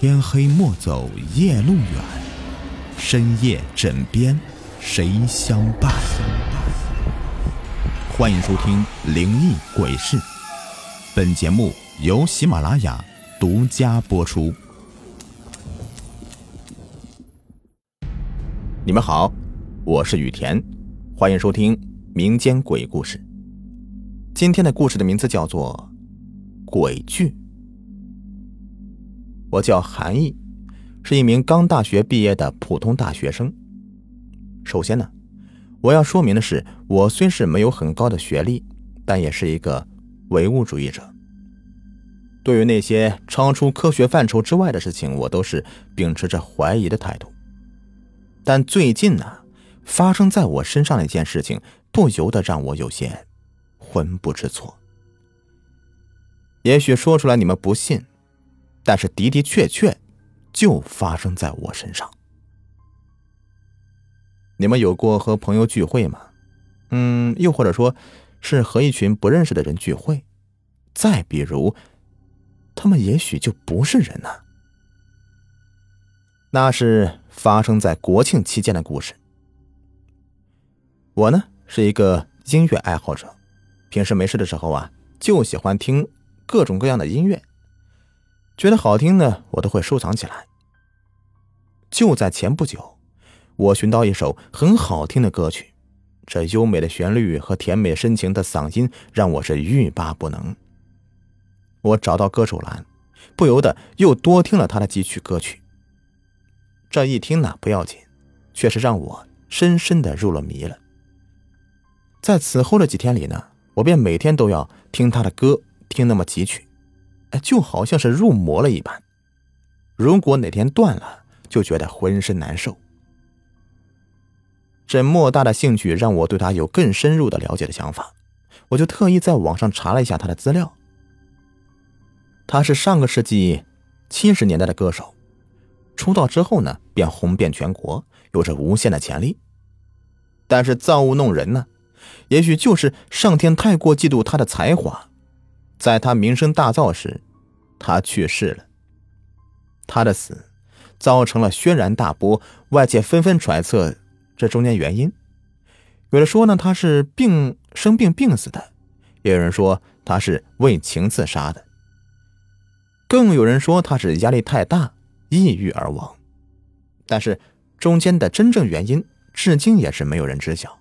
天黑莫走夜路远，深夜枕边谁相伴？欢迎收听《灵异鬼事》，本节目由喜马拉雅独家播出。你们好，我是雨田，欢迎收听民间鬼故事。今天的故事的名字叫做《鬼剧》。我叫韩毅，是一名刚大学毕业的普通大学生。首先呢，我要说明的是，我虽是没有很高的学历，但也是一个唯物主义者。对于那些超出科学范畴之外的事情，我都是秉持着怀疑的态度。但最近呢，发生在我身上的一件事情，不由得让我有些魂不知措。也许说出来你们不信。但是的的确确，就发生在我身上。你们有过和朋友聚会吗？嗯，又或者说，是和一群不认识的人聚会？再比如，他们也许就不是人呢。那是发生在国庆期间的故事。我呢是一个音乐爱好者，平时没事的时候啊，就喜欢听各种各样的音乐。觉得好听的，我都会收藏起来。就在前不久，我寻到一首很好听的歌曲，这优美的旋律和甜美深情的嗓音让我是欲罢不能。我找到歌手栏，不由得又多听了他的几曲歌曲。这一听呢不要紧，却是让我深深的入了迷了。在此后的几天里呢，我便每天都要听他的歌，听那么几曲。哎，就好像是入魔了一般。如果哪天断了，就觉得浑身难受。这莫大的兴趣让我对他有更深入的了解的想法，我就特意在网上查了一下他的资料。他是上个世纪七十年代的歌手，出道之后呢，便红遍全国，有着无限的潜力。但是造物弄人呢，也许就是上天太过嫉妒他的才华。在他名声大噪时，他去世了。他的死造成了轩然大波，外界纷纷揣测这中间原因。有的说呢，他是病生病病死的；也有人说他是为情自杀的；更有人说他是压力太大，抑郁而亡。但是中间的真正原因，至今也是没有人知晓。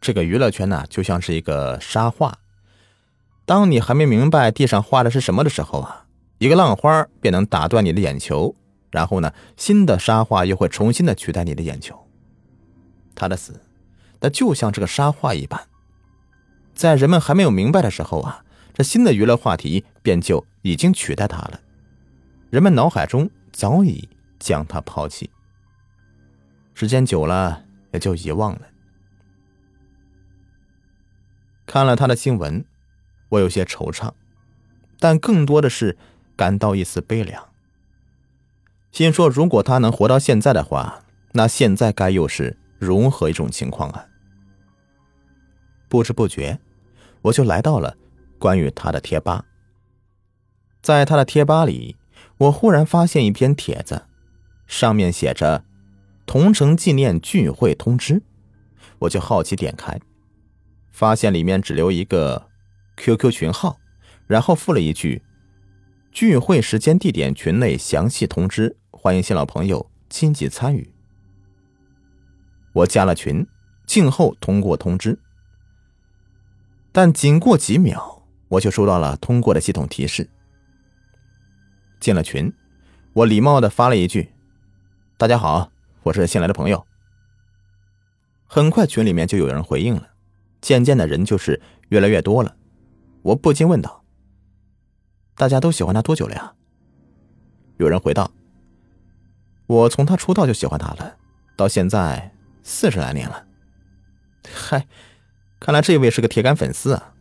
这个娱乐圈呢，就像是一个沙画。当你还没明白地上画的是什么的时候啊，一个浪花便能打断你的眼球，然后呢，新的沙画又会重新的取代你的眼球。他的死，那就像这个沙画一般，在人们还没有明白的时候啊，这新的娱乐话题便就已经取代他了。人们脑海中早已将他抛弃，时间久了也就遗忘了。看了他的新闻，我有些惆怅，但更多的是感到一丝悲凉。心说，如果他能活到现在的话，那现在该又是如何一种情况啊？不知不觉，我就来到了关于他的贴吧。在他的贴吧里，我忽然发现一篇帖子，上面写着“同城纪念聚会通知”，我就好奇点开。发现里面只留一个 QQ 群号，然后附了一句：“聚会时间、地点，群内详细通知，欢迎新老朋友积极参与。”我加了群，静候通过通知。但仅过几秒，我就收到了通过的系统提示。进了群，我礼貌的发了一句：“大家好，我是新来的朋友。”很快，群里面就有人回应了。渐渐的人就是越来越多了，我不禁问道：“大家都喜欢他多久了呀？”有人回道：“我从他出道就喜欢他了，到现在四十来年了。”嗨，看来这位是个铁杆粉丝啊！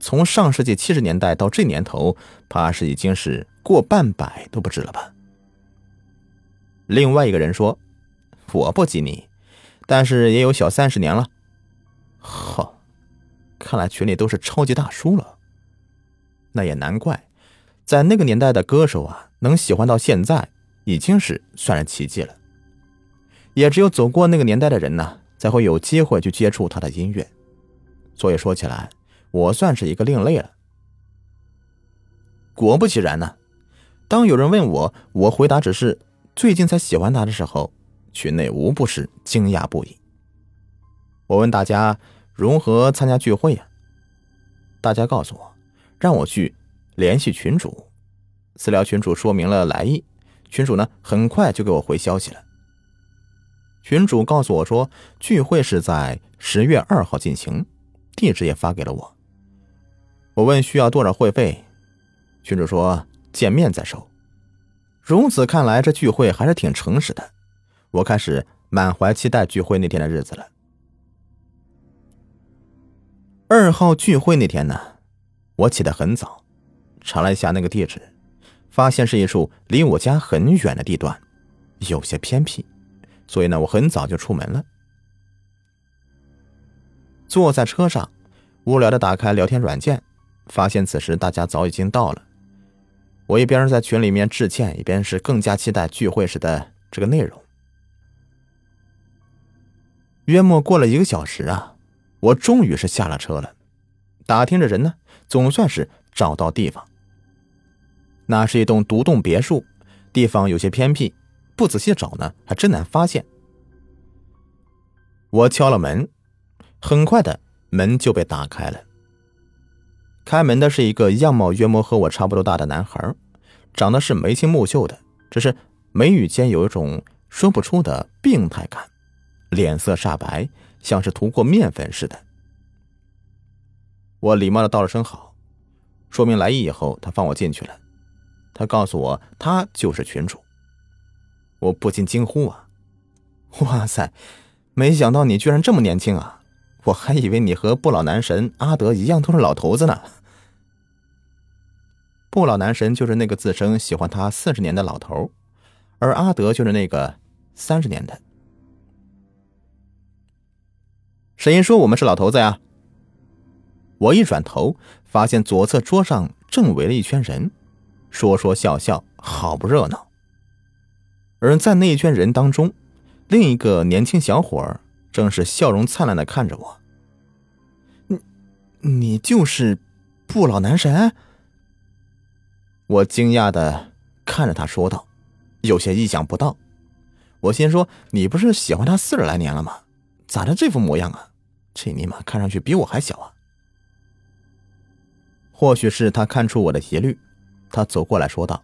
从上世纪七十年代到这年头，怕是已经是过半百都不止了吧？另外一个人说：“我不及你，但是也有小三十年了。”好。看来群里都是超级大叔了，那也难怪，在那个年代的歌手啊，能喜欢到现在，已经是算是奇迹了。也只有走过那个年代的人呢，才会有机会去接触他的音乐。所以说起来，我算是一个另类了。果不其然呢，当有人问我，我回答只是最近才喜欢他的时候，群内无不是惊讶不已。我问大家如何参加聚会呀？大家告诉我，让我去联系群主。私聊群主说明了来意，群主呢很快就给我回消息了。群主告诉我说，聚会是在十月二号进行，地址也发给了我。我问需要多少会费，群主说见面再收。如此看来，这聚会还是挺诚实的。我开始满怀期待聚会那天的日子了。二号聚会那天呢，我起得很早，查了一下那个地址，发现是一处离我家很远的地段，有些偏僻，所以呢，我很早就出门了。坐在车上，无聊的打开聊天软件，发现此时大家早已经到了。我一边在群里面致歉，一边是更加期待聚会时的这个内容。约莫过了一个小时啊。我终于是下了车了，打听着人呢，总算是找到地方。那是一栋独栋别墅，地方有些偏僻，不仔细找呢，还真难发现。我敲了门，很快的门就被打开了。开门的是一个样貌约莫和我差不多大的男孩，长得是眉清目秀的，只是眉宇间有一种说不出的病态感，脸色煞白。像是涂过面粉似的。我礼貌的道了声好，说明来意以后，他放我进去了。他告诉我，他就是群主。我不禁惊呼啊！哇塞，没想到你居然这么年轻啊！我还以为你和不老男神阿德一样都是老头子呢。不老男神就是那个自称喜欢他四十年的老头，而阿德就是那个三十年的。谁说我们是老头子呀？我一转头，发现左侧桌上正围了一圈人，说说笑笑，好不热闹。而在那一圈人当中，另一个年轻小伙正是笑容灿烂的看着我。你，你就是不老男神？我惊讶的看着他说道，有些意想不到。我心说，你不是喜欢他四十来年了吗？咋的这副模样啊？这尼玛看上去比我还小啊！或许是他看出我的疑虑，他走过来说道：“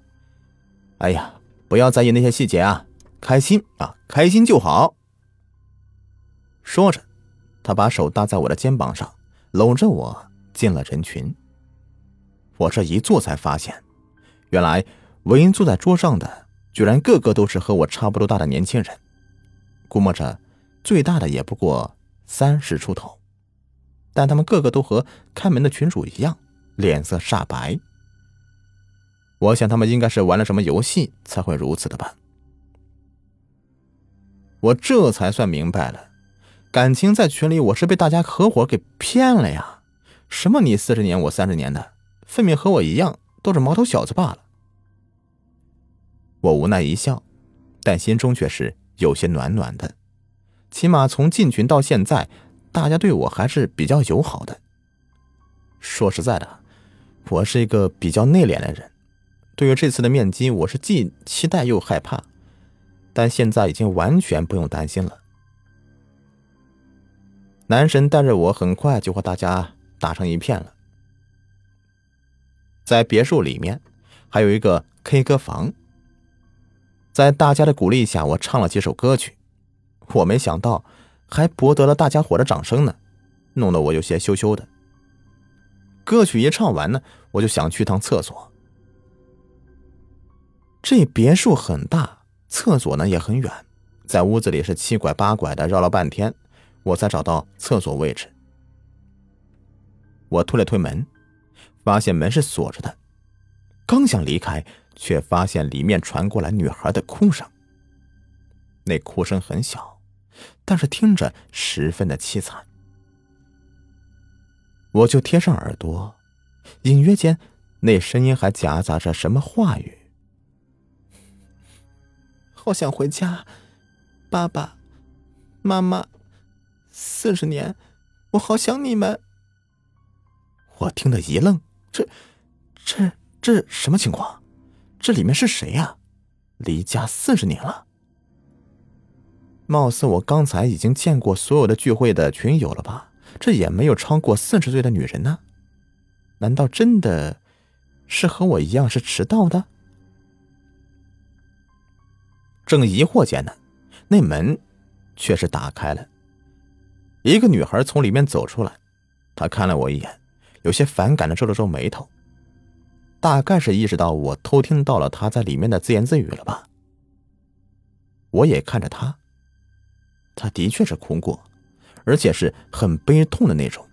哎呀，不要在意那些细节啊，开心啊，开心就好。”说着，他把手搭在我的肩膀上，搂着我进了人群。我这一坐才发现，原来围坐在桌上的居然个个都是和我差不多大的年轻人，估摸着最大的也不过……三十出头，但他们个个都和开门的群主一样，脸色煞白。我想他们应该是玩了什么游戏才会如此的吧。我这才算明白了，感情在群里我是被大家合伙给骗了呀！什么你四十年我三十年的，分明和我一样都是毛头小子罢了。我无奈一笑，但心中却是有些暖暖的。起码从进群到现在，大家对我还是比较友好的。说实在的，我是一个比较内敛的人，对于这次的面基，我是既期待又害怕。但现在已经完全不用担心了。男神带着我，很快就和大家打成一片了。在别墅里面，还有一个 K 歌房。在大家的鼓励下，我唱了几首歌曲。我没想到，还博得了大家伙的掌声呢，弄得我有些羞羞的。歌曲一唱完呢，我就想去趟厕所。这别墅很大，厕所呢也很远，在屋子里是七拐八拐的绕了半天，我才找到厕所位置。我推了推门，发现门是锁着的，刚想离开，却发现里面传过来女孩的哭声。那哭声很小。但是听着十分的凄惨，我就贴上耳朵，隐约间那声音还夹杂着什么话语。好想回家，爸爸妈妈，四十年，我好想你们。我听得一愣，这、这、这什么情况？这里面是谁呀？离家四十年了，貌似我刚才已经见过所有的聚会的群友了吧？这也没有超过四十岁的女人呢。难道真的是和我一样是迟到的？正疑惑间呢，那门却是打开了，一个女孩从里面走出来。她看了我一眼，有些反感的皱了皱眉头，大概是意识到我偷听到了她在里面的自言自语了吧。我也看着她，她的确是哭过，而且是很悲痛的那种，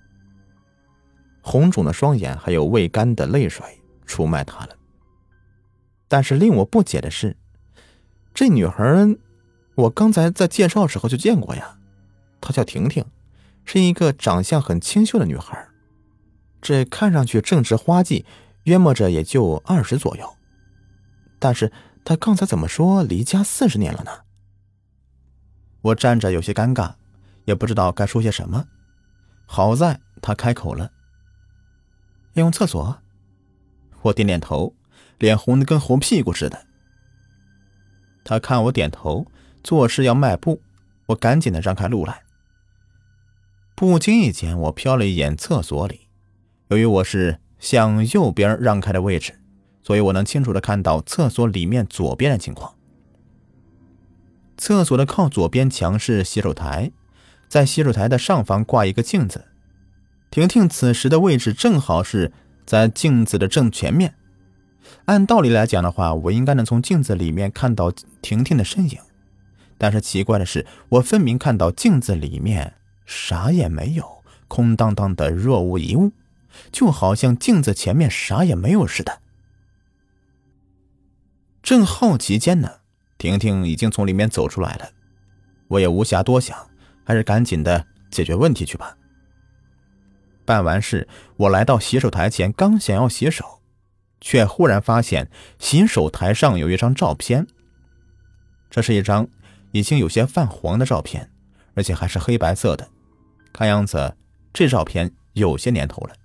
红肿的双眼还有未干的泪水出卖她了。但是令我不解的是。这女孩，我刚才在介绍时候就见过呀。她叫婷婷，是一个长相很清秀的女孩。这看上去正值花季，约摸着也就二十左右。但是她刚才怎么说离家四十年了呢？我站着有些尴尬，也不知道该说些什么。好在他开口了：“要用厕所。”我点点头，脸红的跟红屁股似的。他看我点头，做事要迈步，我赶紧的让开路来。不经意间，我瞟了一眼厕所里，由于我是向右边让开的位置，所以我能清楚的看到厕所里面左边的情况。厕所的靠左边墙是洗手台，在洗手台的上方挂一个镜子，婷婷此时的位置正好是在镜子的正前面。按道理来讲的话，我应该能从镜子里面看到婷婷的身影，但是奇怪的是，我分明看到镜子里面啥也没有，空荡荡的，若无一物，就好像镜子前面啥也没有似的。正好奇间呢，婷婷已经从里面走出来了，我也无暇多想，还是赶紧的解决问题去吧。办完事，我来到洗手台前，刚想要洗手。却忽然发现洗手台上有一张照片。这是一张已经有些泛黄的照片，而且还是黑白色的。看样子这照片有些年头了。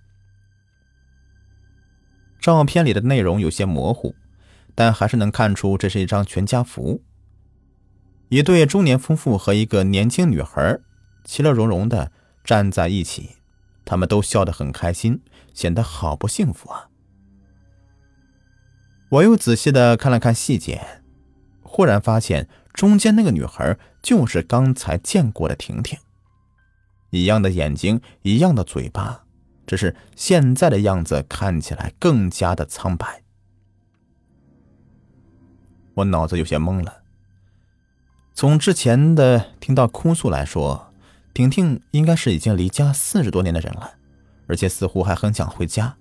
照片里的内容有些模糊，但还是能看出这是一张全家福。一对中年夫妇和一个年轻女孩其乐融融的站在一起，他们都笑得很开心，显得好不幸福啊。我又仔细的看了看细节，忽然发现中间那个女孩就是刚才见过的婷婷，一样的眼睛，一样的嘴巴，只是现在的样子看起来更加的苍白。我脑子有些懵了。从之前的听到哭诉来说，婷婷应该是已经离家四十多年的人了，而且似乎还很想回家，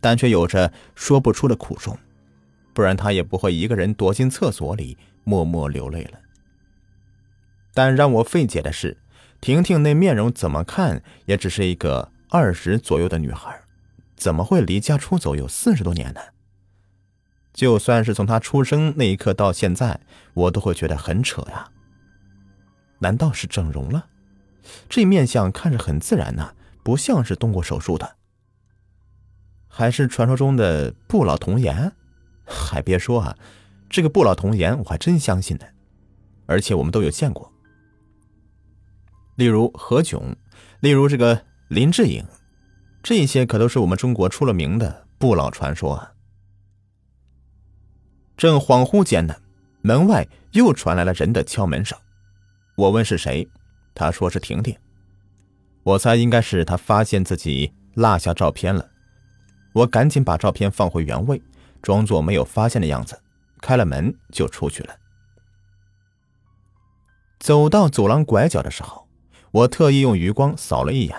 但却有着说不出的苦衷。不然她也不会一个人躲进厕所里默默流泪了。但让我费解的是，婷婷那面容怎么看也只是一个二十左右的女孩，怎么会离家出走有四十多年呢？就算是从他出生那一刻到现在，我都会觉得很扯呀。难道是整容了？这面相看着很自然呐，不像是动过手术的。还是传说中的不老童颜？还别说啊，这个不老童颜我还真相信呢，而且我们都有见过。例如何炅，例如这个林志颖，这些可都是我们中国出了名的不老传说啊。正恍惚间呢，门外又传来了人的敲门声。我问是谁，他说是婷婷。我猜应该是他发现自己落下照片了，我赶紧把照片放回原位。装作没有发现的样子，开了门就出去了。走到走廊拐角的时候，我特意用余光扫了一眼，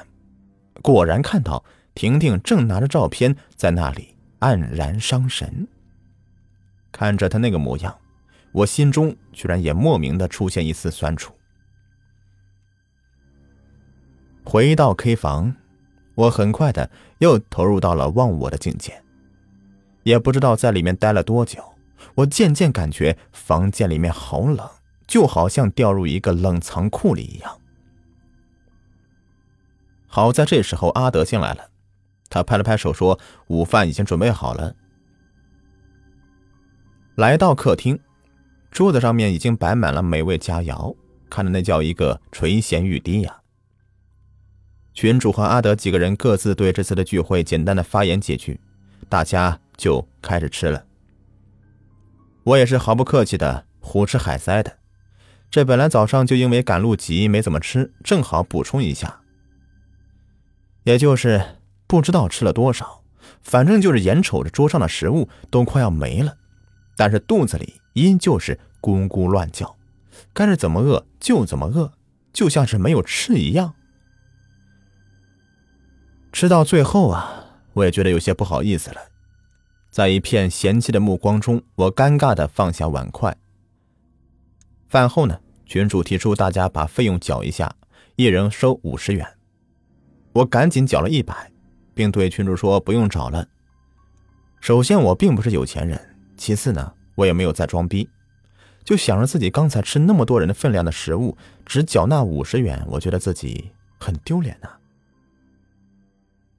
果然看到婷婷正拿着照片在那里黯然伤神。看着他那个模样，我心中居然也莫名的出现一丝酸楚。回到 K 房，我很快的又投入到了忘我的境界。也不知道在里面待了多久，我渐渐感觉房间里面好冷，就好像掉入一个冷藏库里一样。好在这时候阿德进来了，他拍了拍手说：“午饭已经准备好了。”来到客厅，桌子上面已经摆满了美味佳肴，看着那叫一个垂涎欲滴呀。群主和阿德几个人各自对这次的聚会简单的发言几句，大家就开始吃了。我也是毫不客气的胡吃海塞的，这本来早上就因为赶路急没怎么吃，正好补充一下。也就是不知道吃了多少，反正就是眼瞅着桌上的食物都快要没了，但是肚子里依旧是咕咕乱叫，该是怎么饿就怎么饿，就像是没有吃一样。吃到最后啊，我也觉得有些不好意思了，在一片嫌弃的目光中，我尴尬的放下碗筷。饭后呢，群主提出大家把费用缴一下，一人收五十元。我赶紧缴了一百，并对群主说：“不用找了。”首先，我并不是有钱人；其次呢，我也没有再装逼，就想着自己刚才吃那么多人的分量的食物，只缴纳五十元，我觉得自己很丢脸呐。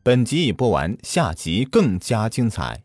本集已播完，下集更加精彩。